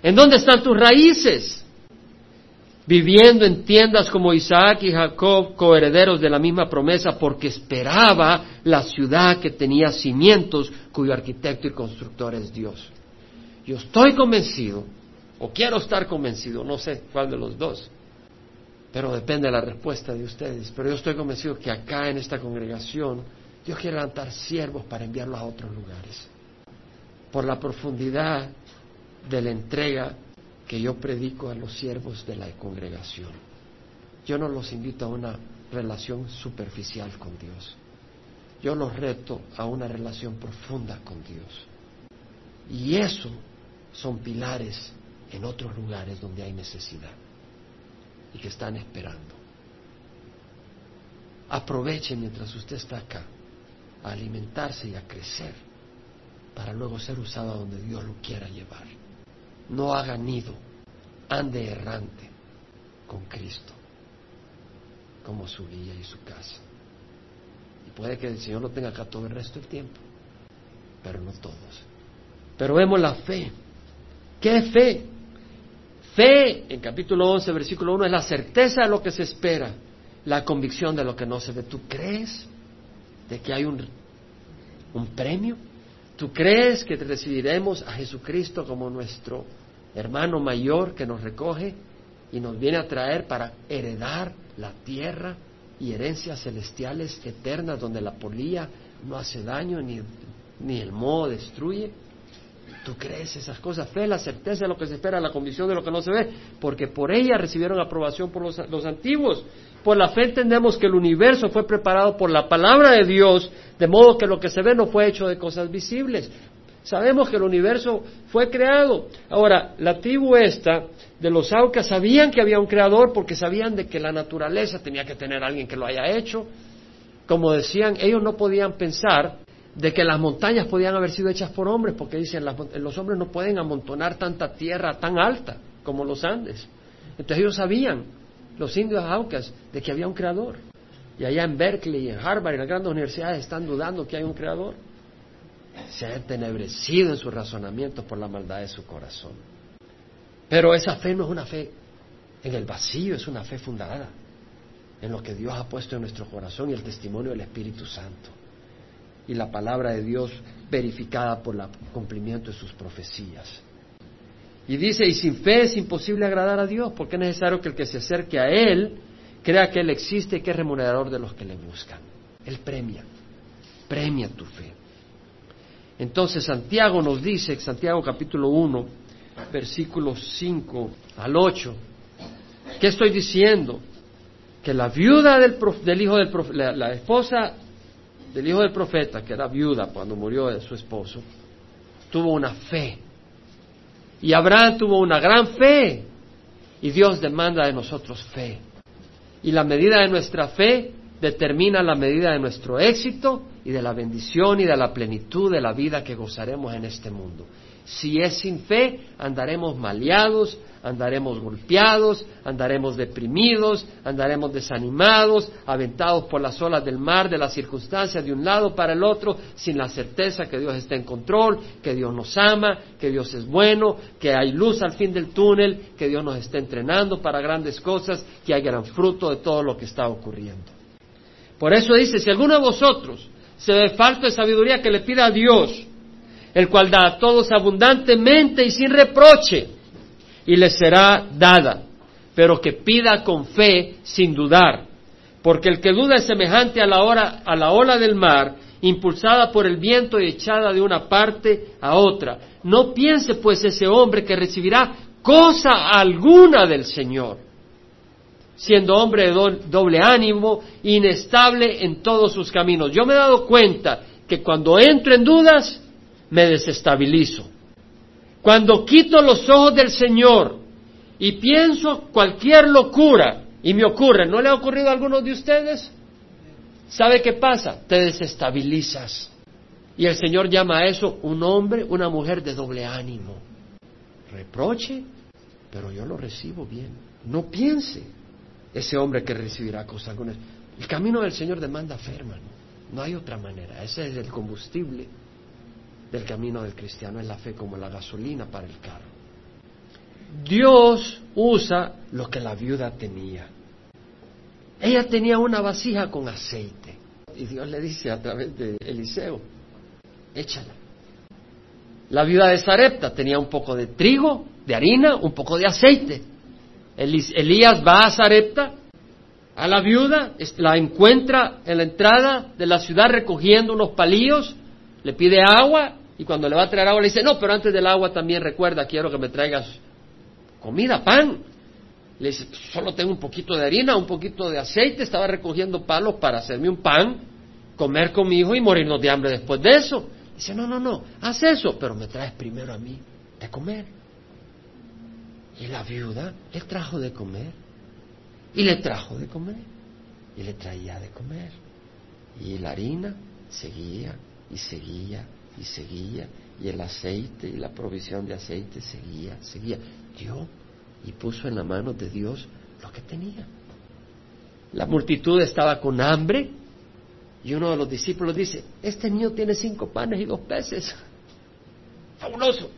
¿En dónde están tus raíces? viviendo en tiendas como Isaac y Jacob, coherederos de la misma promesa, porque esperaba la ciudad que tenía cimientos, cuyo arquitecto y constructor es Dios. Yo estoy convencido, o quiero estar convencido, no sé cuál de los dos, pero depende de la respuesta de ustedes, pero yo estoy convencido que acá en esta congregación Dios quiere levantar siervos para enviarlos a otros lugares, por la profundidad de la entrega que yo predico a los siervos de la congregación. Yo no los invito a una relación superficial con Dios. Yo los reto a una relación profunda con Dios. Y eso son pilares en otros lugares donde hay necesidad y que están esperando. Aproveche mientras usted está acá a alimentarse y a crecer para luego ser usado donde Dios lo quiera llevar. no haga nido, ande errante con Cristo como su guía y su casa. Y puede que el Señor lo tenga acá todo el resto del tiempo, pero no todos. Pero vemos la fe. ¿Qué fe? Fe, en capítulo 11, versículo 1, es la certeza de lo que se espera, la convicción de lo que no se ve. ¿Tú crees de que hay un, un premio? ¿Tú crees que recibiremos a Jesucristo como nuestro hermano mayor que nos recoge y nos viene a traer para heredar la tierra y herencias celestiales eternas donde la polía no hace daño ni, ni el moho destruye? ¿Tú crees esas cosas? Fe, la certeza de lo que se espera, la convicción de lo que no se ve, porque por ella recibieron aprobación por los, antiguos. Por la fe entendemos que el universo fue preparado por la palabra de Dios, de modo que lo que se ve no fue hecho de cosas visibles. Sabemos que el universo fue creado. Ahora, la tribu esta de los Aucas sabían que había un creador porque sabían de que la naturaleza tenía que tener alguien que lo haya hecho. Como decían, ellos no podían pensar de que las montañas podían haber sido hechas por hombres, porque dicen, los hombres no pueden amontonar tanta tierra tan alta como los Andes. Entonces ellos sabían, los indios aucas, de que había un creador. Y allá en Berkeley y en Harvard y las grandes universidades están dudando que hay un creador. Se han entenebrecido en su razonamiento por la maldad de su corazón. Pero esa fe no es una fe en el vacío, es una fe fundada en lo que Dios ha puesto en nuestro corazón y el testimonio del Espíritu Santo y la palabra de Dios verificada por el cumplimiento de sus profecías. Y dice, y sin fe es imposible agradar a Dios, porque es necesario que el que se acerque a Él crea que Él existe y que es remunerador de los que le buscan. Él premia, premia tu fe. Entonces Santiago nos dice, Santiago capítulo 1, versículos 5 al 8, ¿qué estoy diciendo? Que la viuda del, del hijo del profeta, la esposa del hijo del profeta, que era viuda cuando murió su esposo, tuvo una fe. Y Abraham tuvo una gran fe. Y Dios demanda de nosotros fe. Y la medida de nuestra fe determina la medida de nuestro éxito y de la bendición y de la plenitud de la vida que gozaremos en este mundo. Si es sin fe, andaremos maleados, andaremos golpeados, andaremos deprimidos, andaremos desanimados, aventados por las olas del mar, de las circunstancias de un lado para el otro, sin la certeza que Dios está en control, que Dios nos ama, que Dios es bueno, que hay luz al fin del túnel, que Dios nos está entrenando para grandes cosas, que hay gran fruto de todo lo que está ocurriendo. Por eso dice, si alguno de vosotros se ve falta de sabiduría, que le pida a Dios, el cual da a todos abundantemente y sin reproche, y le será dada, pero que pida con fe sin dudar, porque el que duda es semejante a la, hora, a la ola del mar, impulsada por el viento y echada de una parte a otra. No piense pues ese hombre que recibirá cosa alguna del Señor, siendo hombre de doble ánimo, inestable en todos sus caminos. Yo me he dado cuenta que cuando entro en dudas, me desestabilizo. Cuando quito los ojos del Señor y pienso cualquier locura y me ocurre, ¿no le ha ocurrido a algunos de ustedes? ¿Sabe qué pasa? Te desestabilizas. Y el Señor llama a eso un hombre, una mujer de doble ánimo. Reproche, pero yo lo recibo bien. No piense ese hombre que recibirá cosas algunas. El camino del Señor demanda fe, hermano. No hay otra manera. Ese es el combustible del camino del cristiano es la fe como la gasolina para el carro. Dios usa lo que la viuda tenía. Ella tenía una vasija con aceite. Y Dios le dice a través de Eliseo, échala. La viuda de Sarepta tenía un poco de trigo, de harina, un poco de aceite. Elías va a Sarepta, a la viuda, la encuentra en la entrada de la ciudad recogiendo unos palillos, le pide agua y cuando le va a traer agua le dice, no, pero antes del agua también recuerda, quiero que me traigas comida, pan. Le dice, solo tengo un poquito de harina, un poquito de aceite, estaba recogiendo palos para hacerme un pan, comer con mi hijo y morirnos de hambre después de eso. Dice, no, no, no, haz eso, pero me traes primero a mí de comer. Y la viuda le trajo de comer, y le trajo de comer, y le traía de comer. Y la harina seguía y seguía y seguía Y el aceite y la provisión de aceite seguía, seguía. Dio y puso en la mano de Dios lo que tenía. La multitud estaba con hambre y uno de los discípulos dice, este niño tiene cinco panes y dos peces. (laughs) Fabuloso.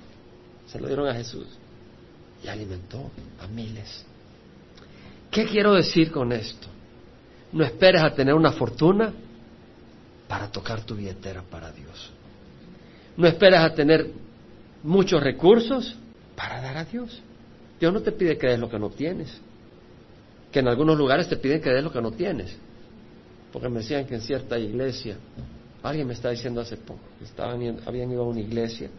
Se lo dieron a Jesús y alimentó a miles. ¿Qué quiero decir con esto? No esperes a tener una fortuna para tocar tu billetera para Dios. No esperes a tener muchos recursos para dar a Dios. Dios no te pide que des lo que no tienes. Que en algunos lugares te piden que des lo que no tienes. Porque me decían que en cierta iglesia, alguien me está diciendo hace poco, estaban, habían ido a una iglesia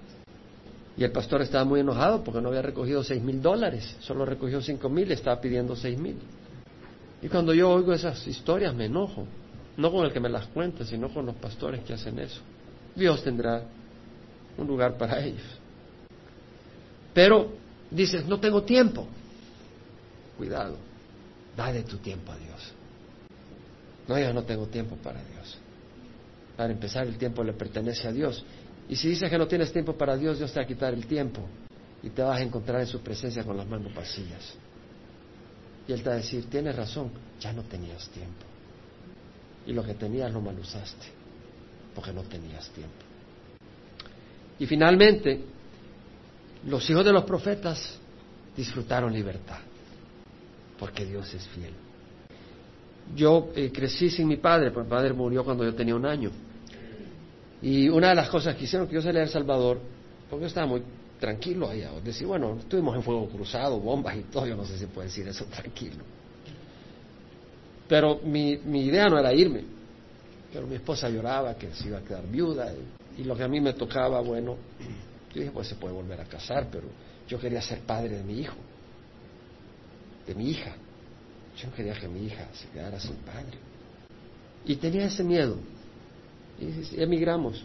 y el pastor estaba muy enojado porque no había recogido seis mil dólares, solo recogió cinco mil estaba pidiendo seis mil. Y cuando yo oigo esas historias me enojo, no con el que me las cuenta, sino con los pastores que hacen eso. Dios tendrá un lugar para ellos. Pero dices, no tengo tiempo. Cuidado, dale tu tiempo a Dios. No, yo no tengo tiempo para Dios. Para empezar, el tiempo le pertenece a Dios. Y si dices que no tienes tiempo para Dios, Dios te va a quitar el tiempo y te vas a encontrar en su presencia con las manos vacías. Y Él te va a decir, tienes razón, ya no tenías tiempo. Y lo que tenías lo mal usaste, porque no tenías tiempo. Y finalmente, los hijos de los profetas disfrutaron libertad, porque Dios es fiel. Yo eh, crecí sin mi padre, porque mi padre murió cuando yo tenía un año. Y una de las cosas que hicieron que yo saliera a El Salvador, porque yo estaba muy tranquilo allá, decir, bueno, estuvimos en fuego cruzado, bombas y todo, yo no sé si puedo decir eso (laughs) tranquilo. Pero mi, mi idea no era irme, pero mi esposa lloraba que se iba a quedar viuda y, y lo que a mí me tocaba, bueno, yo dije, pues se puede volver a casar, pero yo quería ser padre de mi hijo, de mi hija. Yo no quería que mi hija se quedara sin padre. Y tenía ese miedo. Y emigramos.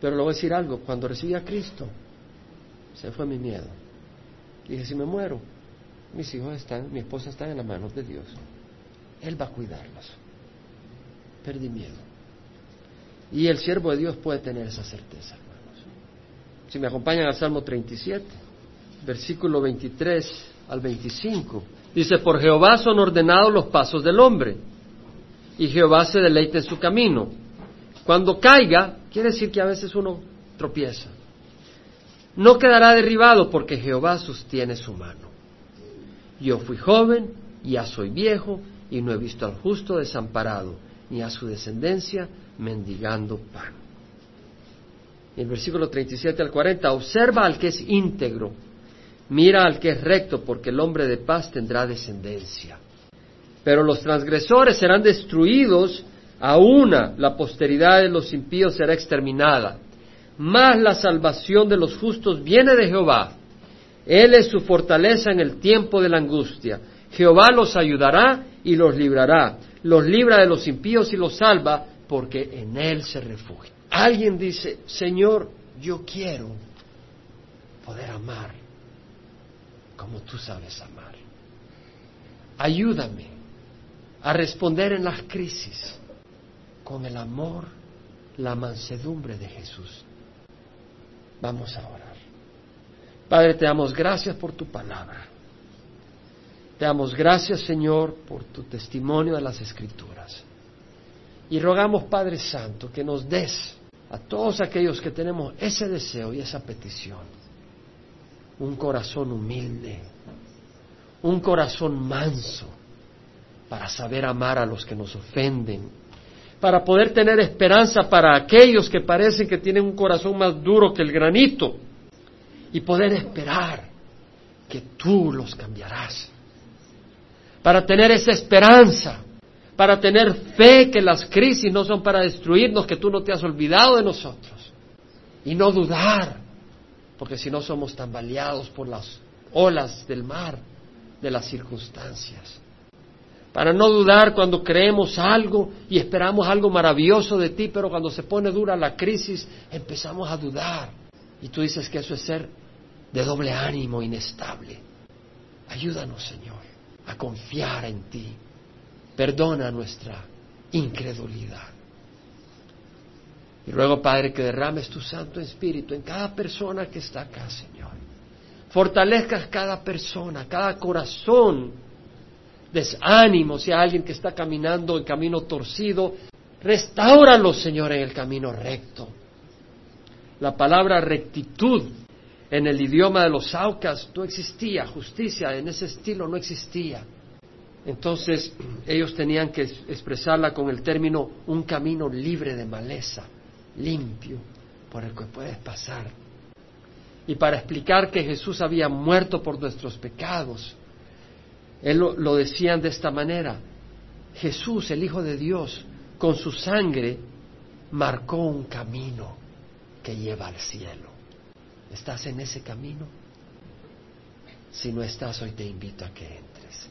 Pero le voy a decir algo, cuando recibí a Cristo, se fue mi miedo. Dije, si me muero, mis hijos están, mi esposa está en las manos de Dios. Él va a cuidarlos. Perdí miedo. Y el siervo de Dios puede tener esa certeza, hermanos. Si me acompañan al Salmo 37, versículo 23 al 25, dice, por Jehová son ordenados los pasos del hombre, y Jehová se deleita en su camino. Cuando caiga, quiere decir que a veces uno tropieza. No quedará derribado porque Jehová sostiene su mano. Yo fui joven, ya soy viejo, y no he visto al justo desamparado, ni a su descendencia mendigando pan. En el versículo 37 al 40, observa al que es íntegro, mira al que es recto, porque el hombre de paz tendrá descendencia. Pero los transgresores serán destruidos a una la posteridad de los impíos será exterminada. Mas la salvación de los justos viene de Jehová. Él es su fortaleza en el tiempo de la angustia. Jehová los ayudará y los librará. Los libra de los impíos y los salva porque en Él se refugia. Alguien dice, Señor, yo quiero poder amar como tú sabes amar. Ayúdame a responder en las crisis con el amor, la mansedumbre de Jesús. Vamos a orar. Padre, te damos gracias por tu palabra. Te damos gracias, Señor, por tu testimonio de las Escrituras. Y rogamos, Padre Santo, que nos des a todos aquellos que tenemos ese deseo y esa petición, un corazón humilde, un corazón manso, para saber amar a los que nos ofenden, para poder tener esperanza para aquellos que parecen que tienen un corazón más duro que el granito y poder esperar que tú los cambiarás. Para tener esa esperanza, para tener fe que las crisis no son para destruirnos, que tú no te has olvidado de nosotros y no dudar, porque si no somos tambaleados por las olas del mar, de las circunstancias para no dudar cuando creemos algo y esperamos algo maravilloso de ti, pero cuando se pone dura la crisis empezamos a dudar. Y tú dices que eso es ser de doble ánimo, inestable. Ayúdanos, Señor, a confiar en ti. Perdona nuestra incredulidad. Y ruego, Padre, que derrames tu Santo Espíritu en cada persona que está acá, Señor. Fortalezcas cada persona, cada corazón. Desánimo si hay alguien que está caminando en camino torcido. Restáuralo, Señor, en el camino recto. La palabra rectitud en el idioma de los Aucas no existía, justicia en ese estilo no existía. Entonces ellos tenían que expresarla con el término un camino libre de maleza, limpio, por el que puedes pasar. Y para explicar que Jesús había muerto por nuestros pecados, él lo, lo decían de esta manera, Jesús, el Hijo de Dios, con su sangre marcó un camino que lleva al cielo. ¿Estás en ese camino? Si no estás, hoy te invito a que entres.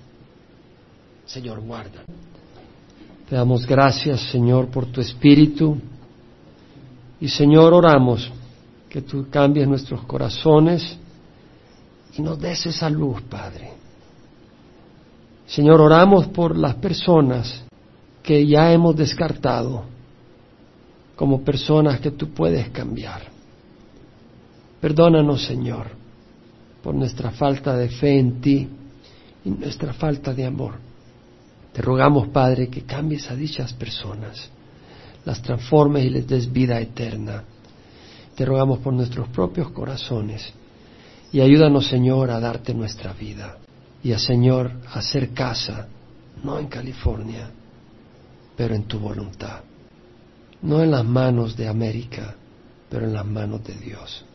Señor, guarda. Te damos gracias, Señor, por tu espíritu. Y Señor, oramos que tú cambies nuestros corazones y nos des esa luz, Padre. Señor, oramos por las personas que ya hemos descartado como personas que tú puedes cambiar. Perdónanos, Señor, por nuestra falta de fe en ti y nuestra falta de amor. Te rogamos, Padre, que cambies a dichas personas, las transformes y les des vida eterna. Te rogamos por nuestros propios corazones y ayúdanos, Señor, a darte nuestra vida y a, Señor, a hacer casa, no en California, pero en tu voluntad. No en las manos de América, pero en las manos de Dios.